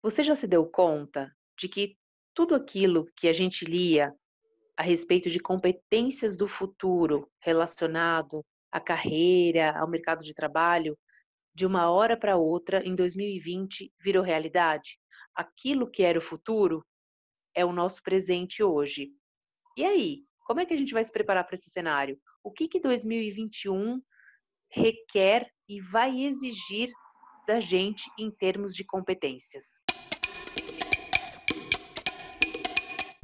Você já se deu conta de que tudo aquilo que a gente lia a respeito de competências do futuro relacionado à carreira, ao mercado de trabalho, de uma hora para outra, em 2020, virou realidade? Aquilo que era o futuro é o nosso presente hoje. E aí, como é que a gente vai se preparar para esse cenário? O que que 2021 requer e vai exigir da gente em termos de competências?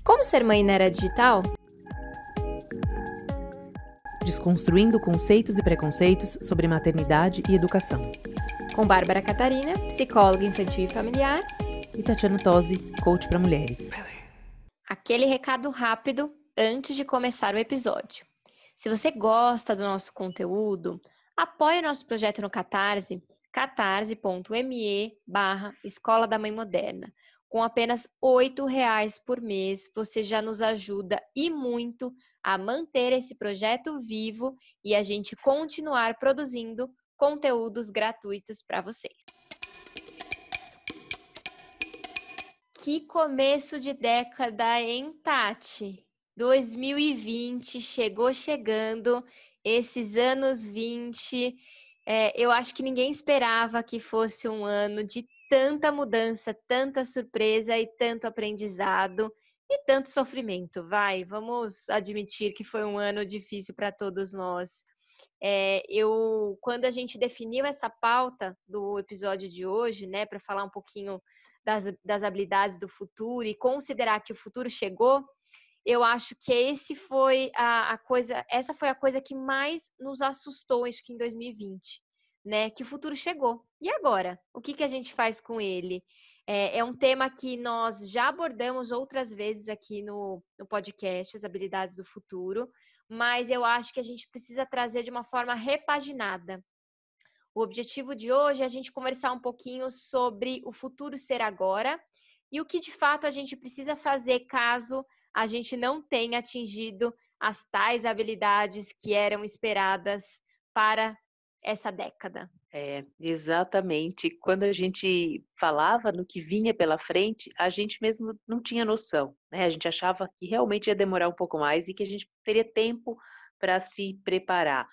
Como ser mãe na era digital? Desconstruindo conceitos e preconceitos sobre maternidade e educação. Com Bárbara Catarina, psicóloga infantil e familiar. E Tatiana Tosi, coach para mulheres. Aquele recado rápido antes de começar o episódio. Se você gosta do nosso conteúdo, apoie o nosso projeto no Catarse, catarse.me barra Escola da Mãe Moderna. Com apenas R$ reais por mês, você já nos ajuda e muito a manter esse projeto vivo e a gente continuar produzindo conteúdos gratuitos para vocês. Que começo de década, hein, Tati? 2020 chegou chegando, esses anos 20, é, eu acho que ninguém esperava que fosse um ano de tanta mudança, tanta surpresa e tanto aprendizado e tanto sofrimento. Vai, vamos admitir que foi um ano difícil para todos nós. É, eu, quando a gente definiu essa pauta do episódio de hoje, né, para falar um pouquinho das, das habilidades do futuro e considerar que o futuro chegou, eu acho que esse foi a, a, coisa, essa foi a coisa que mais nos assustou, acho que em 2020, né? Que o futuro chegou. E agora? O que, que a gente faz com ele? É, é um tema que nós já abordamos outras vezes aqui no, no podcast, as habilidades do futuro, mas eu acho que a gente precisa trazer de uma forma repaginada. O objetivo de hoje é a gente conversar um pouquinho sobre o futuro ser agora e o que de fato a gente precisa fazer caso a gente não tenha atingido as tais habilidades que eram esperadas para essa década. É, exatamente. Quando a gente falava no que vinha pela frente, a gente mesmo não tinha noção, né? A gente achava que realmente ia demorar um pouco mais e que a gente teria tempo para se preparar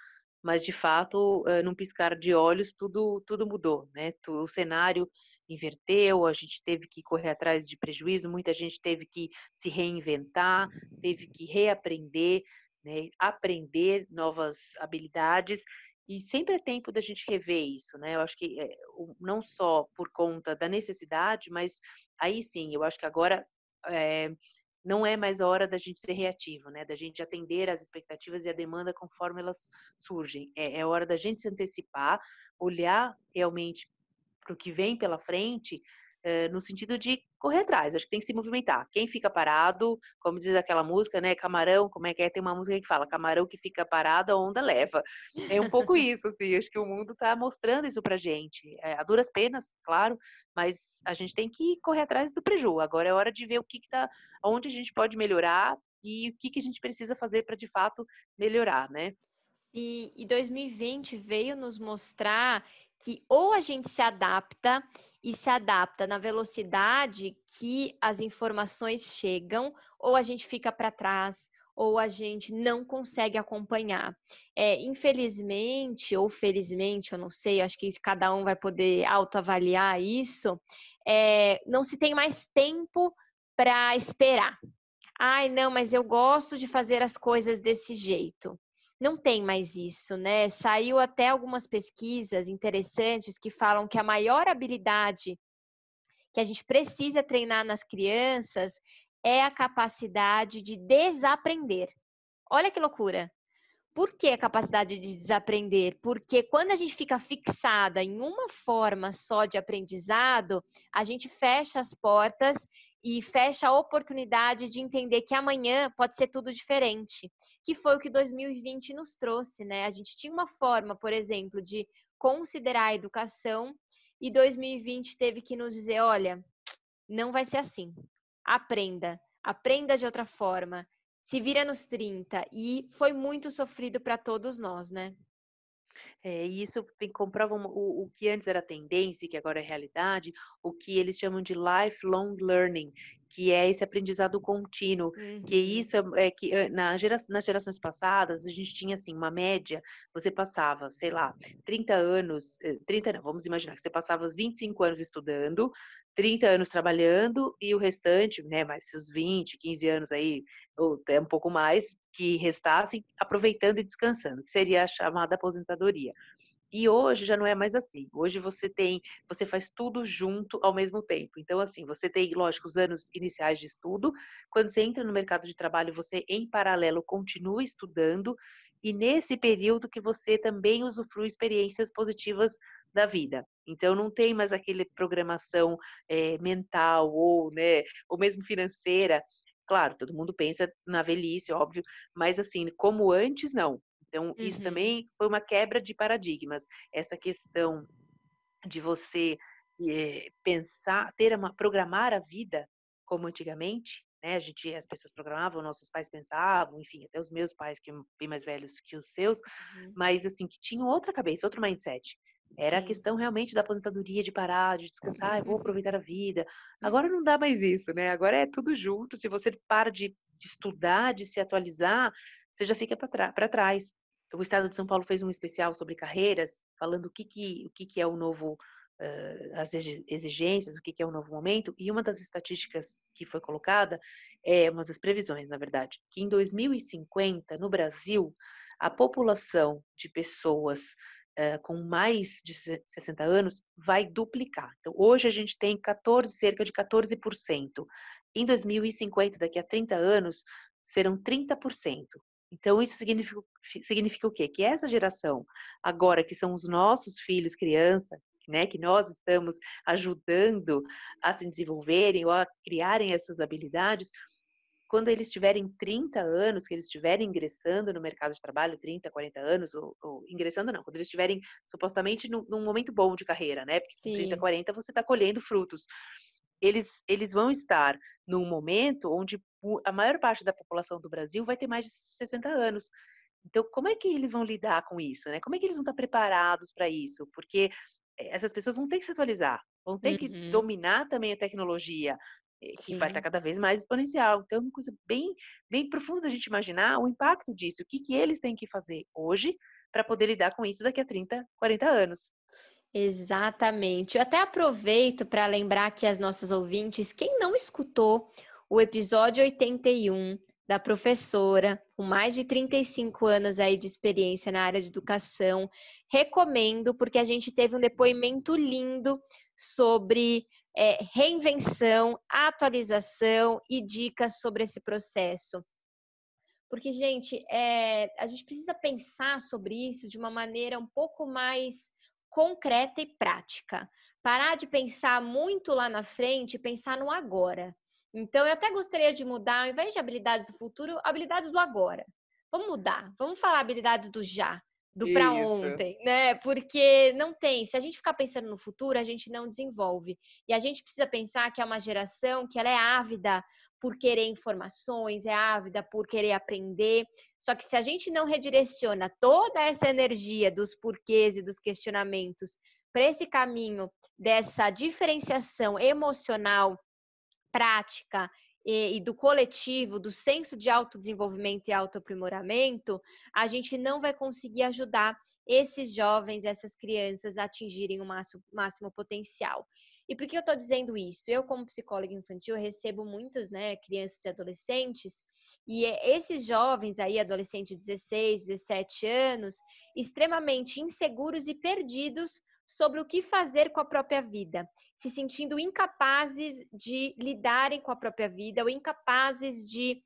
mas de fato, num piscar de olhos, tudo, tudo mudou, né? O cenário inverteu, a gente teve que correr atrás de prejuízo, muita gente teve que se reinventar, teve que reaprender, né? aprender novas habilidades, e sempre é tempo da gente rever isso, né? Eu acho que é, não só por conta da necessidade, mas aí sim, eu acho que agora é, não é mais a hora da gente ser reativo, né? Da gente atender às expectativas e a demanda conforme elas surgem. É, é hora da gente se antecipar, olhar realmente para o que vem pela frente eh, no sentido de correr atrás, acho que tem que se movimentar. Quem fica parado, como diz aquela música, né? Camarão, como é que é? Tem uma música que fala, camarão que fica parado, a onda leva. É um pouco isso, assim, acho que o mundo está mostrando isso pra gente. É, a duras penas, claro, mas a gente tem que correr atrás do preju. Agora é hora de ver o que, que tá, onde a gente pode melhorar e o que, que a gente precisa fazer para de fato melhorar, né? E, e 2020 veio nos mostrar que ou a gente se adapta e se adapta na velocidade que as informações chegam, ou a gente fica para trás, ou a gente não consegue acompanhar. É, infelizmente, ou felizmente, eu não sei, acho que cada um vai poder autoavaliar isso, é, não se tem mais tempo para esperar. Ai, não, mas eu gosto de fazer as coisas desse jeito não tem mais isso, né? Saiu até algumas pesquisas interessantes que falam que a maior habilidade que a gente precisa treinar nas crianças é a capacidade de desaprender. Olha que loucura! Por que a capacidade de desaprender? Porque quando a gente fica fixada em uma forma só de aprendizado, a gente fecha as portas e fecha a oportunidade de entender que amanhã pode ser tudo diferente, que foi o que 2020 nos trouxe, né? A gente tinha uma forma, por exemplo, de considerar a educação e 2020 teve que nos dizer, olha, não vai ser assim. Aprenda, aprenda de outra forma. Se vira nos 30 e foi muito sofrido para todos nós, né? É, e isso comprova o, o que antes era tendência, que agora é realidade, o que eles chamam de lifelong learning, que é esse aprendizado contínuo, uhum. que isso é, é que na gera, nas gerações passadas a gente tinha assim uma média, você passava, sei lá, 30 anos, 30 eh, não, vamos imaginar que você passava 25 anos estudando, 30 anos trabalhando e o restante, né, mais seus 20, 15 anos aí, ou até um pouco mais, que restassem aproveitando e descansando, que seria a chamada aposentadoria. E hoje já não é mais assim. Hoje você tem, você faz tudo junto ao mesmo tempo. Então, assim, você tem, lógico, os anos iniciais de estudo. Quando você entra no mercado de trabalho, você, em paralelo, continua estudando. E nesse período que você também usufrui experiências positivas da vida. Então, não tem mais aquele programação é, mental ou, né, ou mesmo financeira. Claro, todo mundo pensa na velhice, óbvio, mas assim, como antes, não. Então, isso uhum. também foi uma quebra de paradigmas. Essa questão de você é, pensar, ter uma, programar a vida como antigamente, né? A gente, as pessoas programavam, nossos pais pensavam, enfim, até os meus pais, que bem mais velhos que os seus, uhum. mas assim, que tinham outra cabeça, outro mindset. Era Sim. a questão realmente da aposentadoria, de parar, de descansar, eu vou uhum. aproveitar a vida. Agora não dá mais isso, né? Agora é tudo junto. Se você para de, de estudar, de se atualizar, você já fica para trás o Estado de São Paulo fez um especial sobre carreiras, falando o que, que, o que, que é o novo, uh, as exigências, o que, é o novo momento, e uma das estatísticas que foi colocada, é uma das previsões, na verdade, que em 2050, no Brasil, a população de pessoas uh, com mais de 60 anos vai duplicar. Então, hoje a gente tem 14, cerca de 14%. Em 2050, daqui a 30 anos, serão 30%. Então, isso significa, significa o quê? Que essa geração, agora que são os nossos filhos, criança, né, que nós estamos ajudando a se desenvolverem ou a criarem essas habilidades, quando eles tiverem 30 anos, que eles estiverem ingressando no mercado de trabalho, 30, 40 anos, ou, ou ingressando não, quando eles estiverem supostamente num, num, momento bom de carreira, né? Porque com 30, 40 você está colhendo frutos eles, eles vão estar num momento onde a maior parte da população do Brasil vai ter mais de 60 anos. Então, como é que eles vão lidar com isso? Né? Como é que eles vão estar preparados para isso? Porque essas pessoas vão ter que se atualizar, vão ter uhum. que dominar também a tecnologia, eh, que Sim. vai estar cada vez mais exponencial. Então, é uma coisa bem, bem profunda da gente imaginar o impacto disso, o que, que eles têm que fazer hoje para poder lidar com isso daqui a 30, 40 anos. Exatamente. Eu até aproveito para lembrar que as nossas ouvintes, quem não escutou o episódio 81 da professora, com mais de 35 anos aí de experiência na área de educação, recomendo, porque a gente teve um depoimento lindo sobre é, reinvenção, atualização e dicas sobre esse processo. Porque, gente, é, a gente precisa pensar sobre isso de uma maneira um pouco mais concreta e prática. Parar de pensar muito lá na frente e pensar no agora. Então, eu até gostaria de mudar, ao invés de habilidades do futuro, habilidades do agora. Vamos mudar, vamos falar habilidades do já, do para ontem, né? Porque não tem. Se a gente ficar pensando no futuro, a gente não desenvolve. E a gente precisa pensar que é uma geração que ela é ávida por querer informações, é ávida por querer aprender. Só que se a gente não redireciona toda essa energia dos porquês e dos questionamentos para esse caminho dessa diferenciação emocional, prática e, e, do coletivo, do senso de autodesenvolvimento e autoaprimoramento, a gente não vai conseguir ajudar esses jovens, essas crianças a atingirem o máximo, máximo potencial. E por que eu estou dizendo isso? Eu, como psicóloga infantil, recebo muitas né, crianças e adolescentes, e é esses jovens aí, adolescentes de 16, 17 anos, extremamente inseguros e perdidos sobre o que fazer com a própria vida, se sentindo incapazes de lidarem com a própria vida ou incapazes de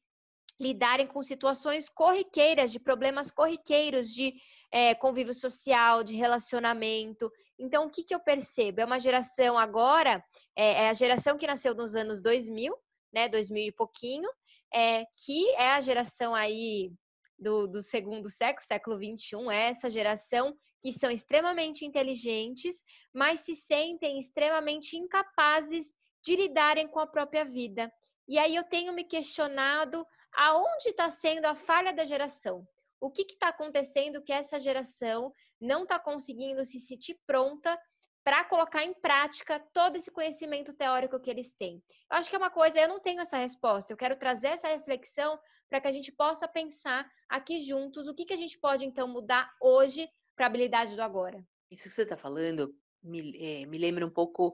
lidarem com situações corriqueiras, de problemas corriqueiros de é, convívio social, de relacionamento. Então, o que, que eu percebo? É uma geração agora, é, é a geração que nasceu nos anos 2000, né, 2000 e pouquinho, é, que é a geração aí do, do segundo século, século 21, é essa geração que são extremamente inteligentes, mas se sentem extremamente incapazes de lidarem com a própria vida. E aí eu tenho me questionado aonde está sendo a falha da geração. O que está acontecendo que essa geração não está conseguindo se sentir pronta para colocar em prática todo esse conhecimento teórico que eles têm. Eu acho que é uma coisa, eu não tenho essa resposta, eu quero trazer essa reflexão para que a gente possa pensar aqui juntos o que, que a gente pode então mudar hoje para a habilidade do agora. Isso que você está falando me, é, me lembra um pouco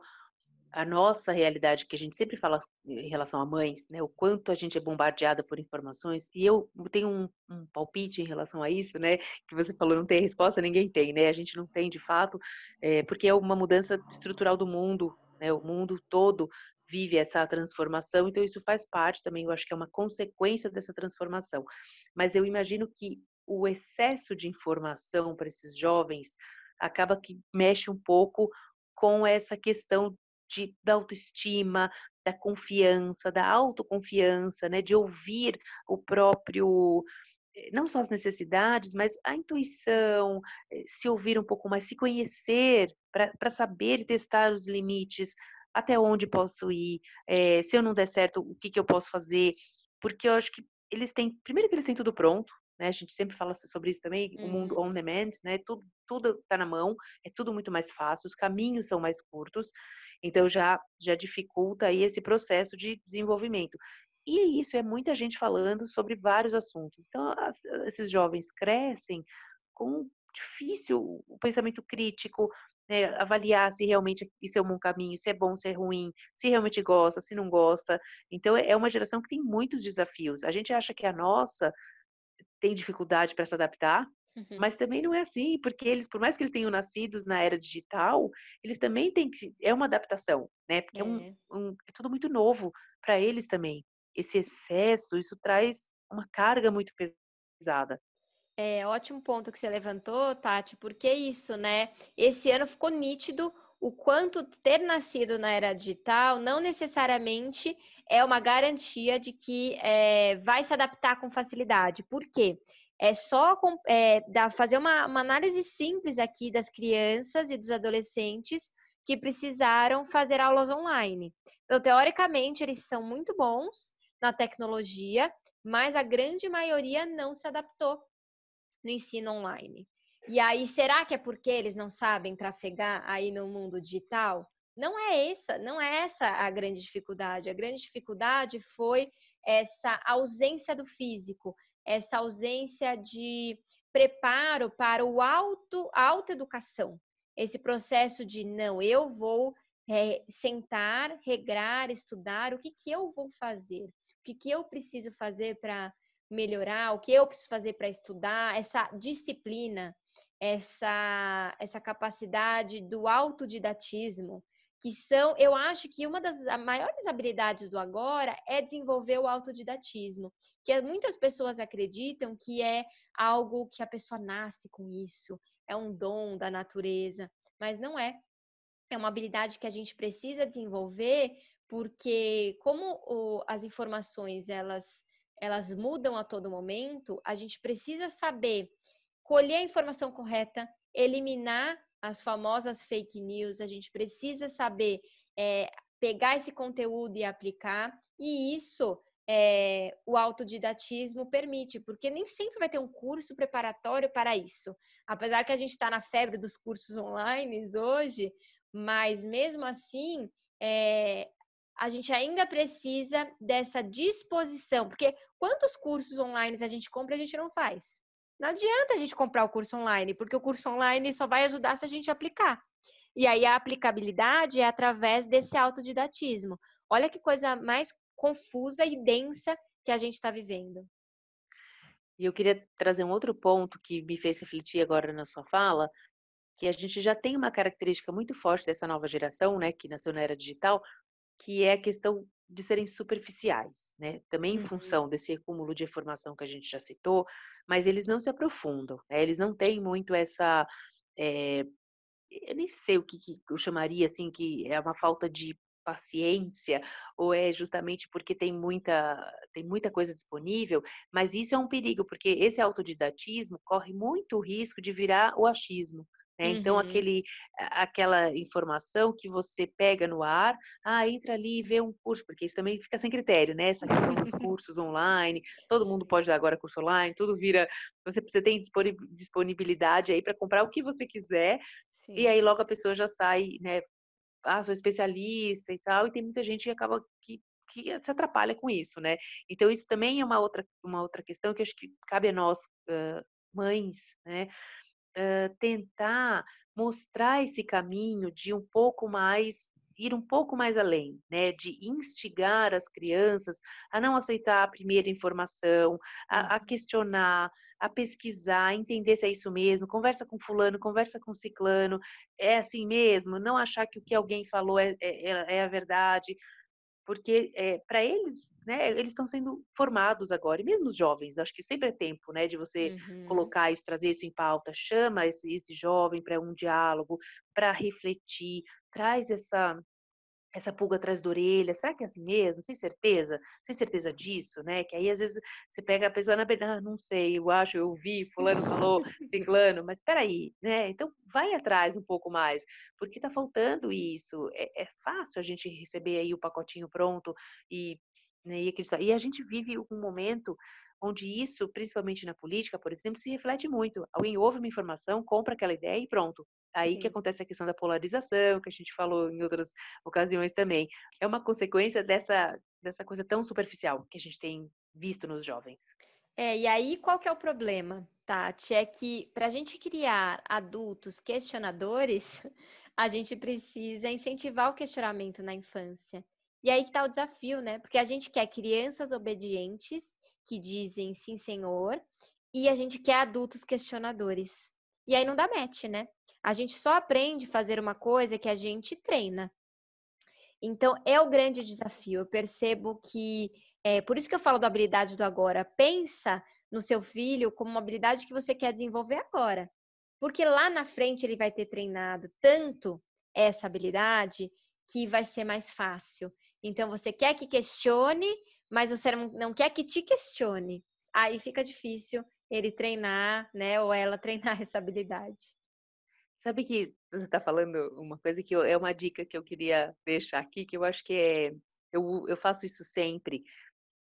a nossa realidade, que a gente sempre fala em relação a mães, né? O quanto a gente é bombardeada por informações. E eu tenho um, um, palpite em relação a isso, né? Que você falou, não tem resposta, ninguém tem, né? A gente não tem de fato, é, porque é uma mudança estrutural do mundo, né? O mundo todo vive essa transformação, então isso faz parte também, eu acho que é uma consequência dessa transformação. Mas eu imagino que o excesso de informação para esses jovens acaba que mexe um pouco com essa questão de, da autoestima, da confiança, da autoconfiança, né, de ouvir o próprio, eh, não só as necessidades, mas a intuição, eh, se ouvir um pouco mais, se conhecer para saber testar os limites, até onde posso ir, é, se eu não der certo, o que, que eu posso fazer, porque eu acho que eles têm, primeiro que eles têm tudo pronto, né? A gente sempre fala sobre isso também, uhum. o mundo uhum. on demand, né? Tudo, tudo está na mão, é tudo muito mais fácil, os caminhos são mais curtos, então já já dificulta aí esse processo de desenvolvimento. E isso é muita gente falando sobre vários assuntos. Então as, esses jovens crescem com difícil o pensamento crítico, né, avaliar se realmente isso é um bom caminho, se é bom, se é ruim, se realmente gosta, se não gosta. Então é uma geração que tem muitos desafios. A gente acha que a nossa tem dificuldade para se adaptar, uhum. mas também não é assim, porque eles, por mais que eles tenham nascidos na era digital, eles também têm que é uma adaptação, né? Porque é, um, é. um, é tudo muito novo para eles também. Esse excesso, isso traz uma carga muito pesada. É ótimo ponto que você levantou, Tati, porque é isso, né? Esse ano ficou nítido o quanto ter nascido na era digital não necessariamente é uma garantia de que é, vai se adaptar com facilidade. Por quê? É só é, fazer uma, uma análise simples aqui das crianças e dos adolescentes que precisaram fazer aulas online. Então, teoricamente, eles são muito bons na tecnologia, mas a grande maioria não se adaptou no ensino online. E aí, será que é porque eles não sabem trafegar aí no mundo digital? Não é essa, não é essa a grande dificuldade. A grande dificuldade foi essa ausência do físico, essa ausência de preparo para o auto, a autoeducação. Esse processo de não, eu vou é, sentar, regrar, estudar, o que, que eu vou fazer? O que, que eu preciso fazer para melhorar? O que eu preciso fazer para estudar? Essa disciplina essa, essa capacidade do autodidatismo, que são, eu acho que uma das maiores habilidades do agora é desenvolver o autodidatismo, que muitas pessoas acreditam que é algo que a pessoa nasce com isso, é um dom da natureza, mas não é. É uma habilidade que a gente precisa desenvolver porque como o, as informações elas elas mudam a todo momento, a gente precisa saber colher a informação correta, eliminar as famosas fake news, a gente precisa saber é, pegar esse conteúdo e aplicar, e isso é, o autodidatismo permite, porque nem sempre vai ter um curso preparatório para isso. Apesar que a gente está na febre dos cursos online hoje, mas mesmo assim, é, a gente ainda precisa dessa disposição, porque quantos cursos online a gente compra e a gente não faz? Não adianta a gente comprar o curso online, porque o curso online só vai ajudar se a gente aplicar. E aí a aplicabilidade é através desse autodidatismo. Olha que coisa mais confusa e densa que a gente está vivendo. E eu queria trazer um outro ponto que me fez refletir agora na sua fala, que a gente já tem uma característica muito forte dessa nova geração, né, que nasceu na era digital, que é a questão de serem superficiais, né? Também em uhum. função desse acúmulo de informação que a gente já citou, mas eles não se aprofundam, né? Eles não têm muito essa, é, eu nem sei o que, que eu chamaria assim, que é uma falta de paciência ou é justamente porque tem muita tem muita coisa disponível, mas isso é um perigo porque esse autodidatismo corre muito risco de virar o achismo, Né? Então, Uhum. aquele, aquela informação que você pega no ar, ah, entra ali e vê um curso, porque isso também fica sem critério, né? Essa questão dos cursos online, todo mundo pode dar agora curso online, tudo vira. Você, você tem disponibilidade aí para comprar o que você quiser, Sim. e aí logo a pessoa já sai, né? Ah, sou especialista e tal, e tem muita gente que acaba que que se atrapalha com isso, né? Então isso também é uma outra uma outra questão que acho que cabe a nós uh, mães, né? Uh, tentar mostrar esse caminho de um pouco mais ir um pouco mais além, né, de instigar as crianças a não aceitar a primeira informação, a, a uhum. questionar, a pesquisar, a entender se é isso mesmo, conversa com fulano, conversa com ciclano, é assim mesmo, não achar que o que alguém falou é, é, é a verdade, porque é, eh, para eles, né, eles estão sendo formados agora, e mesmo os jovens, acho que sempre é tempo, né, de você uhum. colocar isso, trazer isso em pauta, chama esse, esse jovem para um diálogo, para refletir, traz essa essa pulga atrás da orelha, será que é assim mesmo? Sem certeza? Sem certeza disso, né? Que aí às vezes você pega a pessoa na beira, ah, não sei, eu acho, eu ouvi, fulano falou, ciclano, mas espera aí, né? Então vai atrás um pouco mais, porque tá faltando isso. É, é fácil a gente receber aí o pacotinho pronto e, né, e acreditar. E a gente vive um momento onde isso, principalmente na política, por exemplo, se reflete muito. Alguém ouve uma informação, compra aquela ideia e pronto. Aí Sim. que acontece a questão da polarização, que a gente falou em outras ocasiões também. É uma consequência dessa, dessa coisa tão superficial que a gente tem visto nos jovens. É, e aí qual que é o problema, Tati? É que para a gente criar adultos questionadores, a gente precisa incentivar o questionamento na infância. E aí que está o desafio, né? Porque a gente quer crianças obedientes que dizem sim, senhor, e a gente quer adultos questionadores. E aí não dá match, né? A gente só aprende a fazer uma coisa que a gente treina. Então, é o grande desafio. Eu percebo que, é, por isso que eu falo da habilidade do agora. Pensa no seu filho como uma habilidade que você quer desenvolver agora. Porque lá na frente ele vai ter treinado tanto essa habilidade que vai ser mais fácil. Então, você quer que questione, mas você não quer que te questione. Aí fica difícil ele treinar, né, ou ela treinar essa habilidade. Sabe que você está falando uma coisa que eu, é uma dica que eu queria deixar aqui, que eu acho que é. Eu, eu faço isso sempre.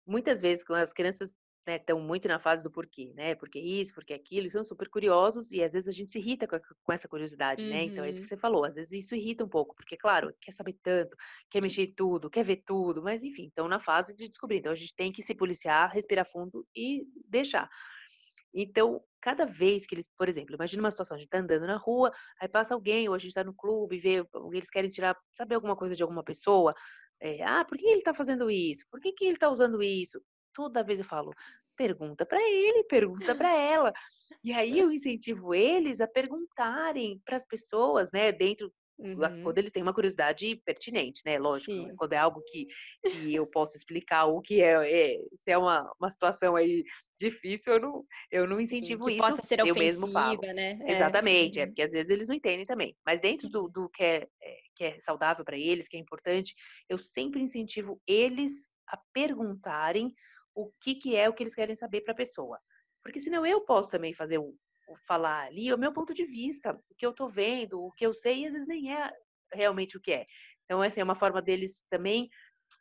Muitas vezes, quando as crianças estão né, muito na fase do porquê, né? Porque isso, porque aquilo, são super curiosos e às vezes a gente se irrita com, a, com essa curiosidade, uhum. né? Então é isso que uhum. você falou, às vezes isso irrita um pouco, porque, claro, quer saber tanto, quer mexer em tudo, quer ver tudo, mas enfim, estão na fase de descobrir. Então a gente tem que se policiar, respirar fundo e deixar. Então, cada vez que eles, por exemplo, imagina uma situação, a gente tá andando na rua, aí passa alguém, ou a gente tá no clube, vê, eles querem tirar, saber alguma coisa de alguma pessoa, é, ah, por que ele tá fazendo isso? Por que, que ele tá usando isso? Toda vez eu falo, pergunta para ele, pergunta para ela. E aí eu incentivo eles a perguntarem para as pessoas, né, dentro Uhum. quando eles têm uma curiosidade pertinente, né? Lógico, Sim. quando é algo que, que eu posso explicar o que é, é, se é uma, uma situação aí difícil, eu não, eu não incentivo Sim, que isso. Possa ser eu mesmo falo. né? Exatamente, é. é porque às vezes eles não entendem também. Mas dentro do, do que, é, é que é saudável para eles, que é importante, eu sempre incentivo eles a perguntarem o que, que é o que eles querem saber para a pessoa. Porque senão eu posso também fazer o, o, falar ali o meu ponto de vista, o que eu estou vendo, o que eu sei, e às vezes nem é realmente o que é. Então, essa é uma forma deles também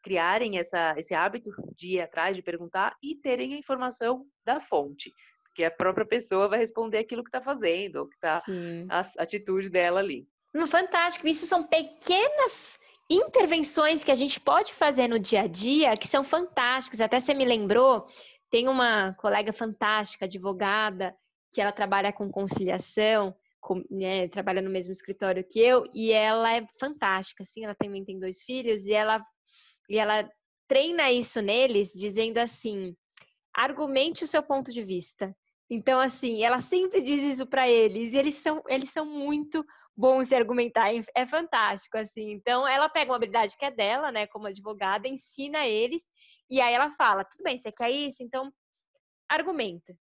criarem essa, esse hábito de ir atrás, de perguntar e terem a informação da fonte. Porque a própria pessoa vai responder aquilo que está fazendo, ou que está a atitude dela ali. Fantástico. Isso são pequenas intervenções que a gente pode fazer no dia a dia que são fantásticas. Até você me lembrou, tem uma colega fantástica, advogada, que ela trabalha com conciliação, com, né, trabalha no mesmo escritório que eu, e ela é fantástica, assim, ela também tem dois filhos, e ela, e ela treina isso neles, dizendo assim, argumente o seu ponto de vista. Então, assim, ela sempre diz isso para eles, e eles são, eles são muito bom se argumentar, é fantástico, assim. Então, ela pega uma habilidade que é dela, né, como advogada, ensina eles, e aí ela fala, tudo bem, você quer isso? Então, argumenta.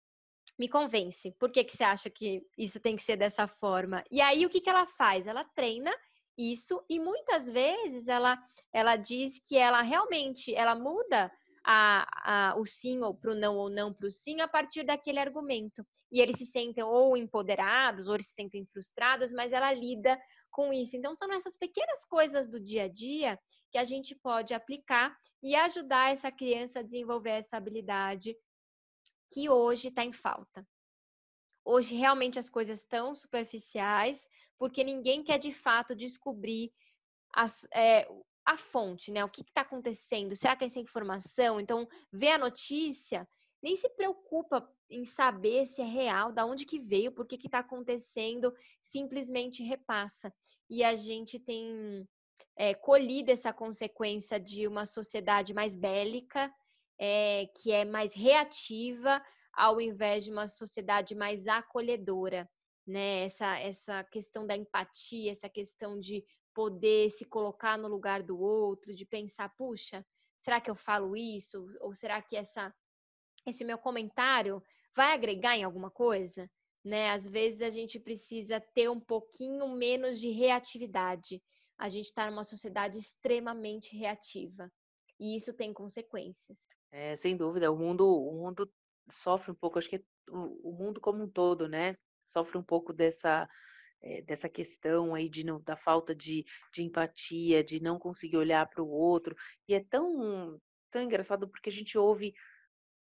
Me convence. Por que, que você acha que isso tem que ser dessa forma? E aí, o que, que ela faz? Ela treina isso e muitas vezes ela, ela diz que ela realmente, ela muda a, a, o sim ou para o não ou não para o sim a partir daquele argumento. E eles se sentem ou empoderados ou eles se sentem frustrados, mas ela lida com isso. Então, são essas pequenas coisas do dia a dia que a gente pode aplicar e ajudar essa criança a desenvolver essa habilidade que hoje está em falta. Hoje, realmente, as coisas estão superficiais, porque ninguém quer de fato descobrir as, é, a fonte, né? O que está acontecendo? Será que é essa informação? Então, vê a notícia, nem se preocupa em saber se é real, da onde que veio, por que está acontecendo, simplesmente repassa. E a gente tem é, colhido essa consequência de uma sociedade mais bélica, é, que é mais reativa, ao invés de uma sociedade mais acolhedora. Né? Essa, essa questão da empatia, essa questão de poder se colocar no lugar do outro, de pensar, puxa, será que eu falo isso? Ou será que essa, esse meu comentário vai agregar em alguma coisa? Né? Às vezes a gente precisa ter um pouquinho menos de reatividade. A gente está numa sociedade extremamente reativa e isso tem consequências. É, sem dúvida, o mundo, o mundo sofre um pouco, acho que é o, o mundo como um todo, né? Sofre um pouco dessa é, dessa questão aí de não, da falta de, de empatia, de não conseguir olhar para o outro. E é tão, tão engraçado porque a gente ouve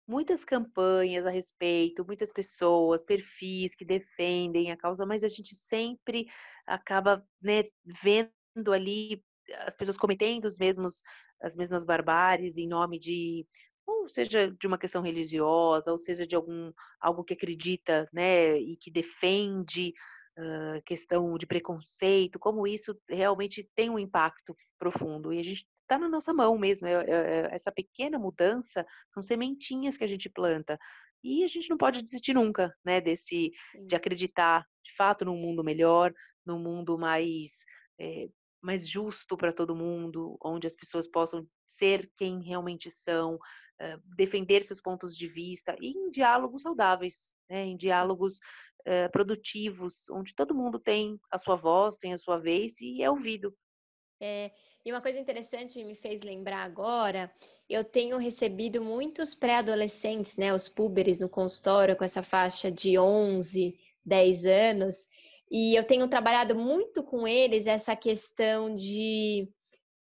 muitas campanhas a respeito, muitas pessoas, perfis que defendem a causa, mas a gente sempre acaba né, vendo ali as pessoas cometendo os mesmos, as mesmas barbáries em nome de ou seja de uma questão religiosa, ou seja de algum algo que acredita, né, e que defende uh, questão de preconceito, como isso realmente tem um impacto profundo. E a gente está na nossa mão mesmo. É, é, é, essa pequena mudança são sementinhas que a gente planta. E a gente não pode desistir nunca, né, desse, de acreditar de fato num mundo melhor, num mundo mais, é, mais justo para todo mundo, onde as pessoas possam ser quem realmente são, uh, defender seus pontos de vista e em diálogos saudáveis, né, em diálogos uh, produtivos, onde todo mundo tem a sua voz, tem a sua vez e é ouvido. É, e uma coisa interessante me fez lembrar agora, eu tenho recebido muitos pré-adolescentes, né, os púberes no consultório com essa faixa de 11, 10 anos, e eu tenho trabalhado muito com eles essa questão de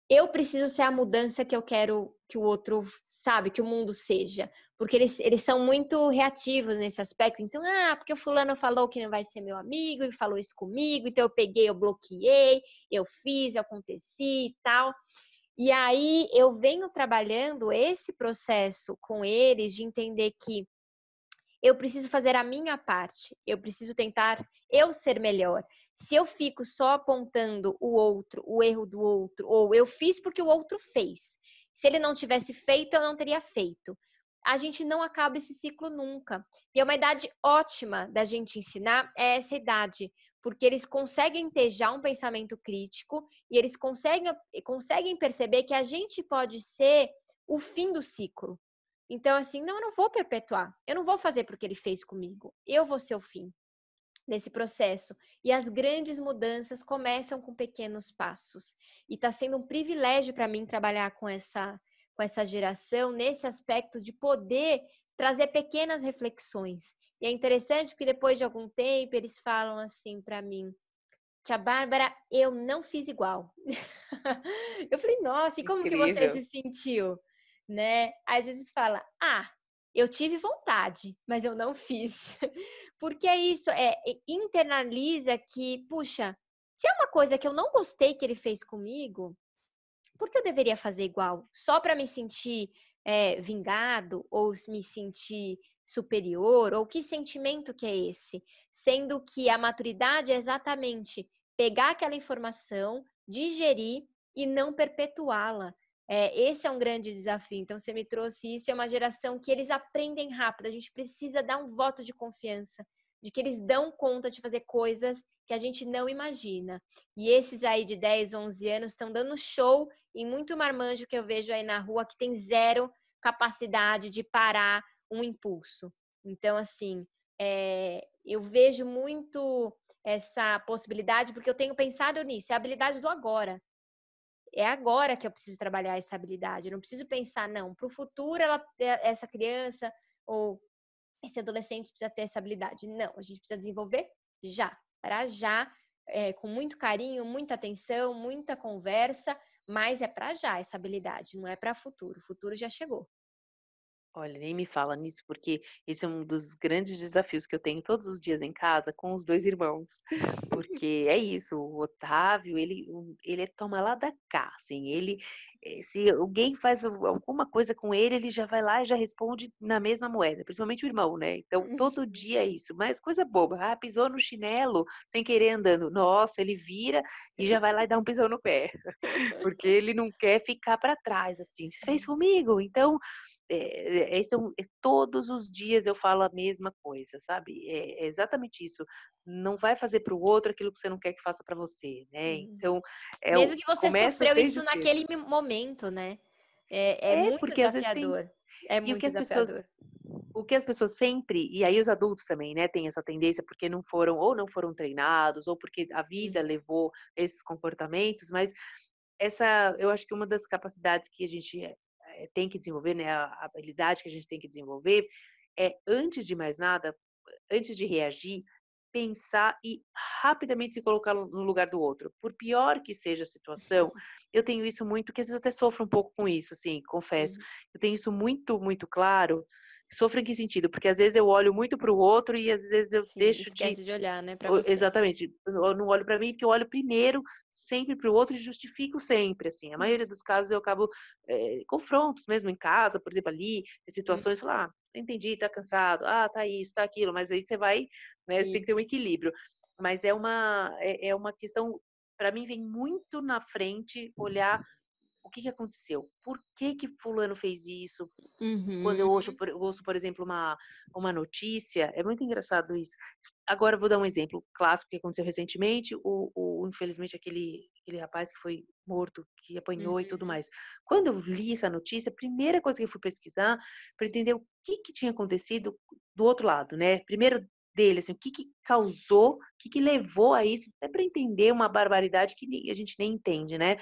eu preciso ser a mudança que eu quero que o outro sabe, que o mundo seja. Porque eles, eles são muito reativos nesse aspecto. Então, ah, porque o fulano falou que não vai ser meu amigo e falou isso comigo, então eu peguei, eu bloqueei, eu fiz, eu aconteci e tal. E aí eu venho trabalhando esse processo com eles de entender que eu preciso fazer a minha parte, eu preciso tentar eu ser melhor. Se eu fico só apontando o outro, o erro do outro, ou eu fiz porque o outro fez. Se ele não tivesse feito, eu não teria feito. A gente não acaba esse ciclo nunca. E é uma idade ótima da gente ensinar é essa idade, porque eles conseguem ter já um pensamento crítico e eles conseguem, conseguem perceber que a gente pode ser o fim do ciclo. Então, assim, não, eu não vou perpetuar. Eu não vou fazer porque ele fez comigo. Eu vou ser o fim nesse processo. E as grandes mudanças começam com pequenos passos. E está sendo um privilégio para mim trabalhar com essa, com essa geração nesse aspecto de poder trazer pequenas reflexões. E é interessante porque depois de algum tempo eles falam assim para mim: Tia Bárbara, eu não fiz igual. eu falei, nossa, e como Incrível. que você se sentiu? Né? Às vezes fala, ah, eu tive vontade, mas eu não fiz. Porque é isso, é internaliza que, puxa, se é uma coisa que eu não gostei que ele fez comigo, por que eu deveria fazer igual? Só para me sentir é, vingado ou me sentir superior? Ou que sentimento que é esse? Sendo que a maturidade é exatamente pegar aquela informação, digerir e não perpetuá-la. É, esse é um grande desafio. Então, você me trouxe isso. É uma geração que eles aprendem rápido. A gente precisa dar um voto de confiança, de que eles dão conta de fazer coisas que a gente não imagina. E esses aí de 10, 11 anos estão dando show em muito marmanjo que eu vejo aí na rua que tem zero capacidade de parar um impulso. Então, assim, é, eu vejo muito essa possibilidade porque eu tenho pensado nisso, é a habilidade do agora é agora que eu preciso trabalhar essa habilidade. Eu não preciso pensar, não, para o futuro ela, é, essa criança ou esse adolescente precisa ter essa habilidade. Não, a gente precisa desenvolver já, para já, é, com muito carinho, muita atenção, muita conversa, mas é para já essa habilidade, não é para futuro. O futuro já chegou. Olha, nem me fala nisso, porque esse é um dos grandes desafios que eu tenho todos os dias em casa com os dois irmãos. Porque é isso, o Otávio, ele, ele é toma lá da cá, assim, ele, eh, se alguém faz alguma coisa com ele, ele já vai lá e já responde na mesma moeda, principalmente o irmão, né? Então, todo dia é isso, mas coisa boba, ah, pisou no chinelo sem querer andando, nossa, ele vira e já vai lá e dá um pisão no pé, porque ele não quer ficar para trás, assim, você fez comigo, então é, é, são, é, todos os dias eu falo a mesma coisa, sabe? É, é exatamente isso. Não vai fazer para o outro aquilo que você não quer que faça para você, né? Uhum. Então, é mesmo que você sofreu isso naquele momento, né? É, é, muito porque desafiador. Tem... É muito e o que desafiador. As pessoas, o que as pessoas sempre, e aí os adultos também, né, têm essa tendência porque não foram ou não foram treinados ou porque a vida uhum. levou esses comportamentos, mas essa, eu acho que uma das capacidades que a gente eh, tem que desenvolver, né, a habilidade que a gente tem que desenvolver, é, antes de mais nada, antes de reagir, pensar e rapidamente se colocar no lugar do outro. Por pior que seja a situação, eu tenho isso muito, que às vezes até sofro um pouco com isso, assim, confesso. Eu tenho isso muito, muito claro, Sofro em que sentido? Porque às vezes eu olho muito para o outro e às vezes eu Sim, deixo de... de olhar, né, para você. Exatamente. Eu não olho para mim porque eu olho primeiro sempre para o outro e justifico sempre, assim. A maioria dos casos eu acabo é, confrontos mesmo em casa, por exemplo, ali, em situações, falar, ah, entendi, tá cansado, ah, tá isso, tá aquilo, mas aí você vai, né, você tem que ter um equilíbrio. Mas é uma, é, é uma questão, para mim vem muito na frente olhar o que, que aconteceu? Por que que fulano fez isso? Uhum. Quando eu ouço, por, ouço, por exemplo, uma, uma notícia, é muito engraçado isso. Agora eu vou dar um exemplo clássico que aconteceu recentemente, o, o infelizmente aquele, aquele rapaz que foi morto, que apanhou uhum. e tudo uhum. mais. Quando eu li essa notícia, a primeira coisa que eu fui pesquisar para entender o que, que tinha acontecido do outro lado, né? Primeiro dele, assim, o que, que causou, o que, que levou a isso, até para entender uma barbaridade que a gente nem entende, né?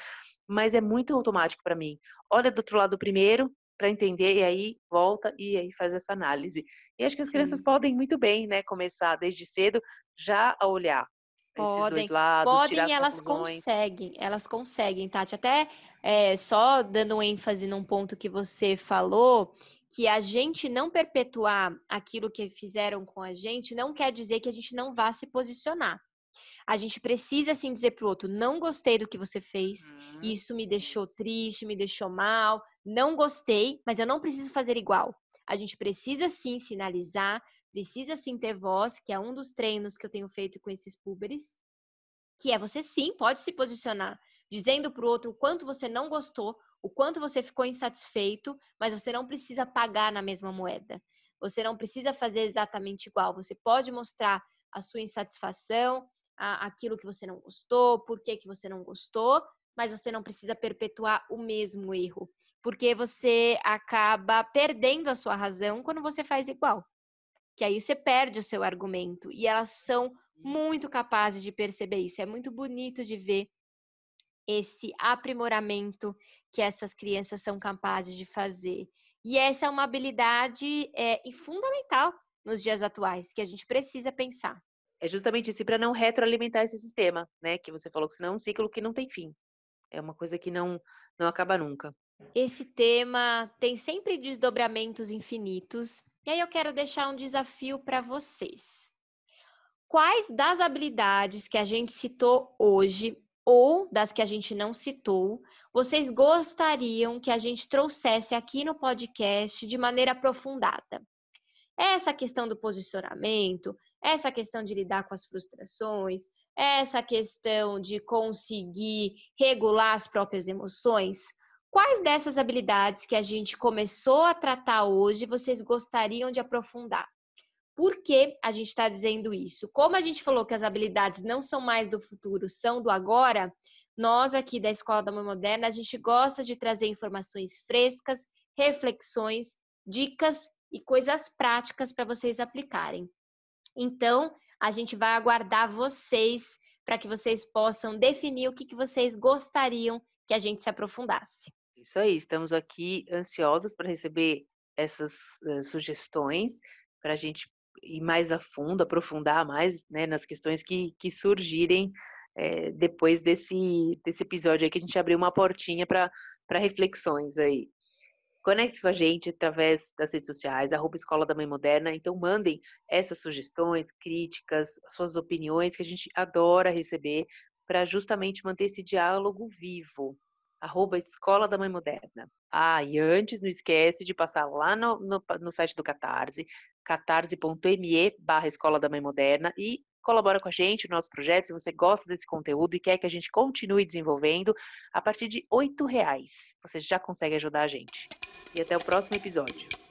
Mas é muito automático para mim. Olha do outro lado primeiro para entender e aí volta e aí faz essa análise. E acho que as crianças Sim. podem muito bem, né, começar desde cedo já a olhar podem, esses dois lados, podem, elas conseguem, elas conseguem, Tati. Até é, só dando ênfase num ponto que você falou, que a gente não perpetuar aquilo que fizeram com a gente não quer dizer que a gente não vá se posicionar. A gente precisa assim dizer pro outro: não gostei do que você fez, uhum. isso me deixou triste, me deixou mal, não gostei, mas eu não preciso fazer igual. A gente precisa sim sinalizar, precisa sim ter voz, que é um dos treinos que eu tenho feito com esses púberes, que é você sim pode se posicionar, dizendo para o outro o quanto você não gostou, o quanto você ficou insatisfeito, mas você não precisa pagar na mesma moeda. Você não precisa fazer exatamente igual. Você pode mostrar a sua insatisfação, a, aquilo que você não gostou, por que, que você não gostou, mas você não precisa perpetuar o mesmo erro, porque você acaba perdendo a sua razão quando você faz igual. Que aí você perde o seu argumento. E elas são muito capazes de perceber isso. É muito bonito de ver esse aprimoramento que essas crianças são capazes de fazer. E essa é uma habilidade é, fundamental nos dias atuais, que a gente precisa pensar. É justamente isso, para não retroalimentar esse sistema, né? Que você falou que senão é um ciclo que não tem fim. É uma coisa que não, não acaba nunca. Esse tema tem sempre desdobramentos infinitos. E aí eu quero deixar um desafio para vocês. Quais das habilidades que a gente citou hoje ou das que a gente não citou, vocês gostariam que a gente trouxesse aqui no podcast de maneira aprofundada? Essa questão do posicionamento, essa questão de lidar com as frustrações, essa questão de conseguir regular as próprias emoções. Quais dessas habilidades que a gente começou a tratar hoje vocês gostariam de aprofundar? Por que a gente está dizendo isso? Como a gente falou que as habilidades não são mais do futuro, são do agora, nós aqui da Escola da Mãe Moderna, a gente gosta de trazer informações frescas, reflexões, dicas e coisas práticas para vocês aplicarem. Então, a gente vai aguardar vocês para que vocês possam definir o que, que vocês gostariam que a gente se aprofundasse. Isso aí, estamos aqui ansiosos para receber essas uh, sugestões para a gente ir mais a fundo, aprofundar mais né, nas questões que, que surgirem é, depois desse, desse episódio aí que a gente abriu uma portinha para reflexões aí. Conecte com a gente através das redes sociais, arroba Escola da Mãe Moderna. Então, mandem essas sugestões, críticas, suas opiniões, que a gente adora receber, para justamente manter esse diálogo vivo. Arroba Escola da Mãe Moderna. Ah, e antes, não esquece de passar lá no, no, no site do Catarse, catarse.me barra Escola da Mãe Moderna e colabora com a gente no nosso projeto, se você gosta desse conteúdo e quer que a gente continue desenvolvendo, a partir de R$ reais você já consegue ajudar a gente. E até o próximo episódio.